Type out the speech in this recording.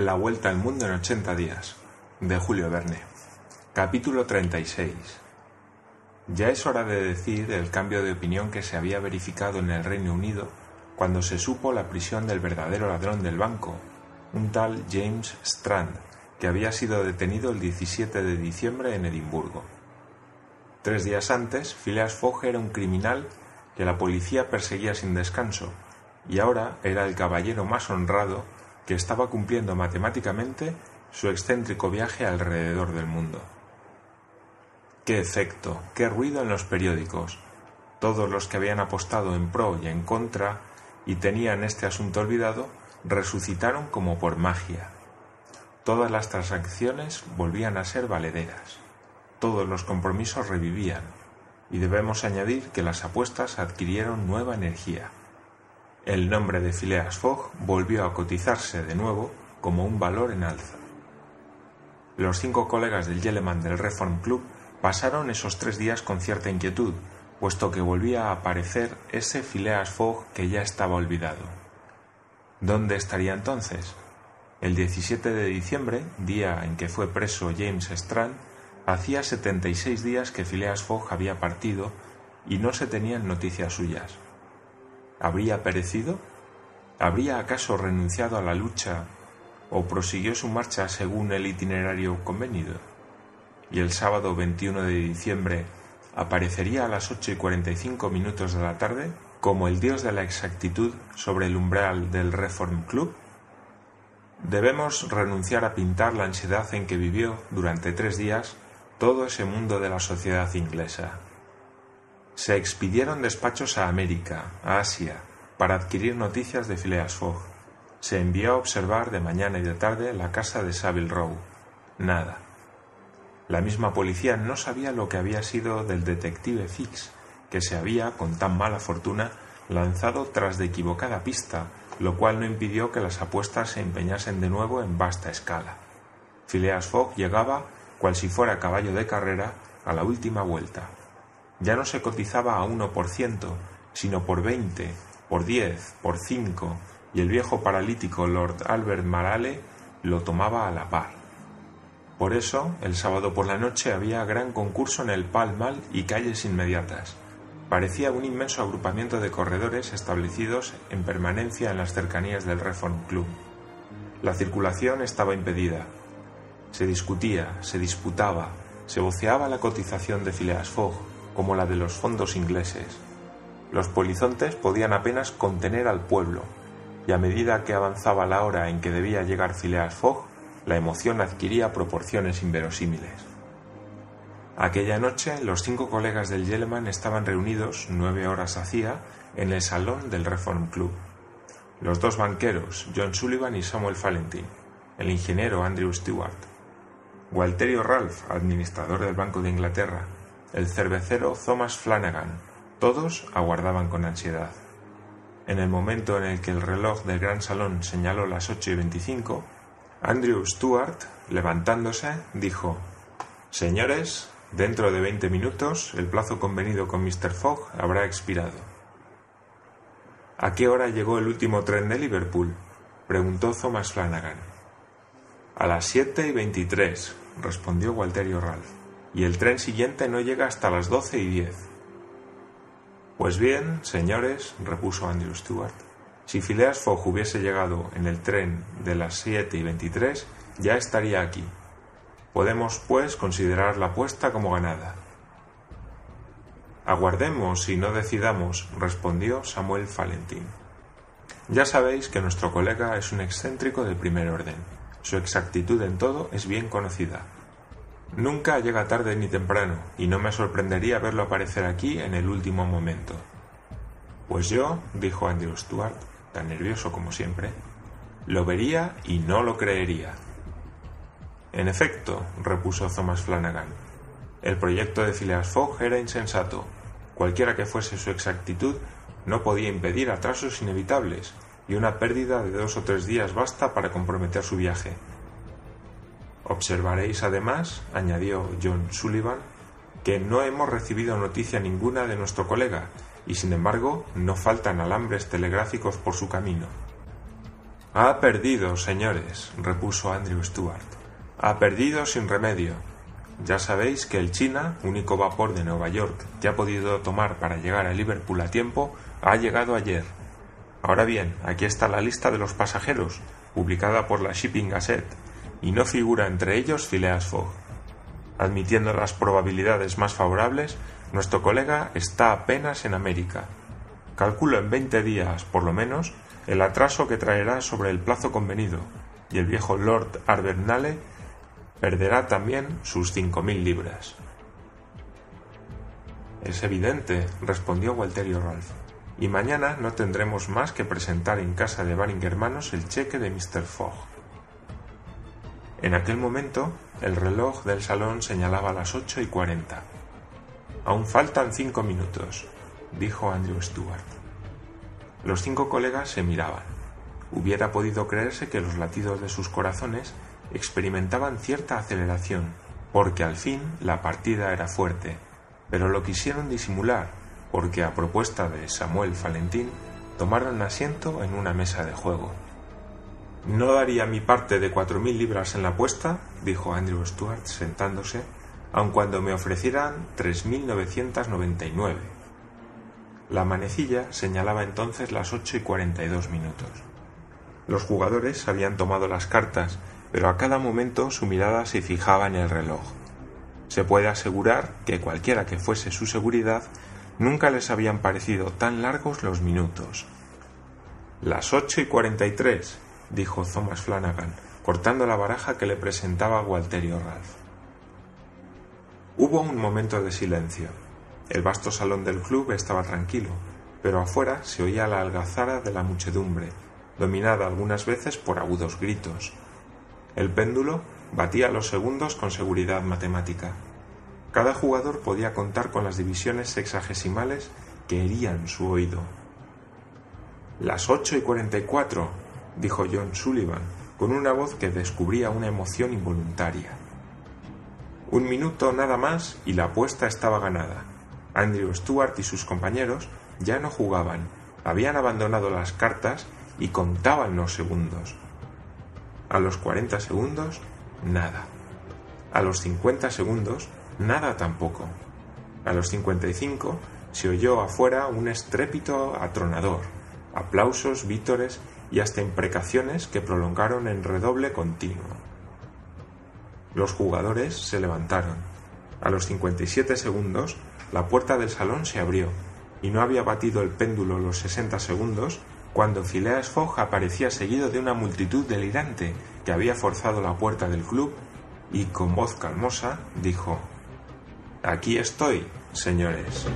La Vuelta al Mundo en 80 días, de Julio Verne. Capítulo 36. Ya es hora de decir el cambio de opinión que se había verificado en el Reino Unido cuando se supo la prisión del verdadero ladrón del banco, un tal James Strand, que había sido detenido el 17 de diciembre en Edimburgo. Tres días antes, Phileas Fogg era un criminal que la policía perseguía sin descanso, y ahora era el caballero más honrado que estaba cumpliendo matemáticamente su excéntrico viaje alrededor del mundo. Qué efecto, qué ruido en los periódicos. Todos los que habían apostado en pro y en contra y tenían este asunto olvidado, resucitaron como por magia. Todas las transacciones volvían a ser valederas. Todos los compromisos revivían. Y debemos añadir que las apuestas adquirieron nueva energía. El nombre de Phileas Fogg volvió a cotizarse de nuevo como un valor en alza. Los cinco colegas del Yeleman del Reform Club pasaron esos tres días con cierta inquietud, puesto que volvía a aparecer ese Phileas Fogg que ya estaba olvidado. ¿Dónde estaría entonces? El 17 de diciembre, día en que fue preso James Strand, hacía 76 días que Phileas Fogg había partido y no se tenían noticias suyas. ¿Habría perecido? ¿Habría acaso renunciado a la lucha o prosiguió su marcha según el itinerario convenido? Y el sábado 21 de diciembre aparecería a las ocho y cuarenta y cinco minutos de la tarde como el dios de la exactitud sobre el umbral del Reform Club? Debemos renunciar a pintar la ansiedad en que vivió durante tres días todo ese mundo de la sociedad inglesa. Se expidieron despachos a América, a Asia, para adquirir noticias de Phileas Fogg. Se envió a observar de mañana y de tarde la casa de Savile Row. Nada. La misma policía no sabía lo que había sido del detective Fix, que se había, con tan mala fortuna, lanzado tras de equivocada pista, lo cual no impidió que las apuestas se empeñasen de nuevo en vasta escala. Phileas Fogg llegaba, cual si fuera caballo de carrera, a la última vuelta. Ya no se cotizaba a uno por ciento, sino por veinte, por diez, por cinco, y el viejo paralítico Lord Albert Marale lo tomaba a la par. Por eso, el sábado por la noche había gran concurso en el Pall Mall y calles inmediatas. Parecía un inmenso agrupamiento de corredores establecidos en permanencia en las cercanías del Reform Club. La circulación estaba impedida. Se discutía, se disputaba, se voceaba la cotización de Phileas Fogg, como la de los fondos ingleses. Los polizontes podían apenas contener al pueblo, y a medida que avanzaba la hora en que debía llegar Phileas Fogg, la emoción adquiría proporciones inverosímiles. Aquella noche los cinco colegas del Yeleman estaban reunidos, nueve horas hacía, en el salón del Reform Club. Los dos banqueros, John Sullivan y Samuel Fallentin, el ingeniero Andrew Stewart, Walterio Ralph, administrador del Banco de Inglaterra, el cervecero Thomas Flanagan, todos aguardaban con ansiedad. En el momento en el que el reloj del gran salón señaló las ocho y veinticinco, Andrew Stuart, levantándose, dijo Señores, dentro de veinte minutos el plazo convenido con Mr. Fogg habrá expirado. ¿A qué hora llegó el último tren de Liverpool? preguntó Thomas Flanagan. A las siete y veintitrés, respondió Walterio Ralph, y el tren siguiente no llega hasta las doce y diez. Pues bien, señores, repuso Andrew Stuart, si Phileas Fogg hubiese llegado en el tren de las siete y veintitrés, ya estaría aquí. Podemos, pues, considerar la apuesta como ganada. Aguardemos y no decidamos, respondió Samuel Fallentin. Ya sabéis que nuestro colega es un excéntrico de primer orden. Su exactitud en todo es bien conocida. Nunca llega tarde ni temprano, y no me sorprendería verlo aparecer aquí en el último momento. Pues yo, dijo Andrew Stuart, tan nervioso como siempre, lo vería y no lo creería. En efecto, repuso Thomas Flanagan, el proyecto de Phileas Fogg era insensato. Cualquiera que fuese su exactitud, no podía impedir atrasos inevitables, y una pérdida de dos o tres días basta para comprometer su viaje. Observaréis además, añadió John Sullivan, que no hemos recibido noticia ninguna de nuestro colega, y sin embargo no faltan alambres telegráficos por su camino. Ha perdido, señores, repuso Andrew Stuart. Ha perdido sin remedio. Ya sabéis que el China, único vapor de Nueva York que ha podido tomar para llegar a Liverpool a tiempo, ha llegado ayer. Ahora bien, aquí está la lista de los pasajeros, publicada por la Shipping Gazette, y no figura entre ellos Phileas Fogg. Admitiendo las probabilidades más favorables, nuestro colega está apenas en América. Calculo en veinte días, por lo menos, el atraso que traerá sobre el plazo convenido, y el viejo Lord Arbernale perderá también sus cinco mil libras. Es evidente, respondió Walterio Ralph, y mañana no tendremos más que presentar en casa de Baring Hermanos el cheque de Mr. Fogg. En aquel momento, el reloj del salón señalaba las ocho y cuarenta. Aún faltan cinco minutos, dijo Andrew Stuart. Los cinco colegas se miraban. Hubiera podido creerse que los latidos de sus corazones experimentaban cierta aceleración, porque al fin la partida era fuerte, pero lo quisieron disimular, porque a propuesta de Samuel Valentín tomaron asiento en una mesa de juego. No daría mi parte de cuatro mil libras en la apuesta, dijo Andrew Stuart sentándose, aun cuando me ofrecieran tres mil novecientas noventa y nueve. La manecilla señalaba entonces las ocho y cuarenta y dos minutos. Los jugadores habían tomado las cartas pero a cada momento su mirada se fijaba en el reloj. Se puede asegurar que cualquiera que fuese su seguridad, nunca les habían parecido tan largos los minutos. Las ocho y cuarenta y tres, dijo Thomas Flanagan, cortando la baraja que le presentaba Walterio Ralph. Hubo un momento de silencio. El vasto salón del club estaba tranquilo, pero afuera se oía la algazara de la muchedumbre, dominada algunas veces por agudos gritos. El péndulo batía los segundos con seguridad matemática. Cada jugador podía contar con las divisiones sexagesimales que herían su oído. Las ocho y cuarenta y cuatro, dijo John Sullivan, con una voz que descubría una emoción involuntaria. Un minuto nada más y la apuesta estaba ganada. Andrew Stuart y sus compañeros ya no jugaban, habían abandonado las cartas y contaban los segundos. A los 40 segundos, nada. A los 50 segundos, nada tampoco. A los 55 se oyó afuera un estrépito atronador, aplausos, vítores y hasta imprecaciones que prolongaron en redoble continuo. Los jugadores se levantaron. A los 57 segundos, la puerta del salón se abrió, y no había batido el péndulo los 60 segundos cuando Phileas Fogg aparecía seguido de una multitud delirante que había forzado la puerta del club y con voz calmosa dijo Aquí estoy, señores.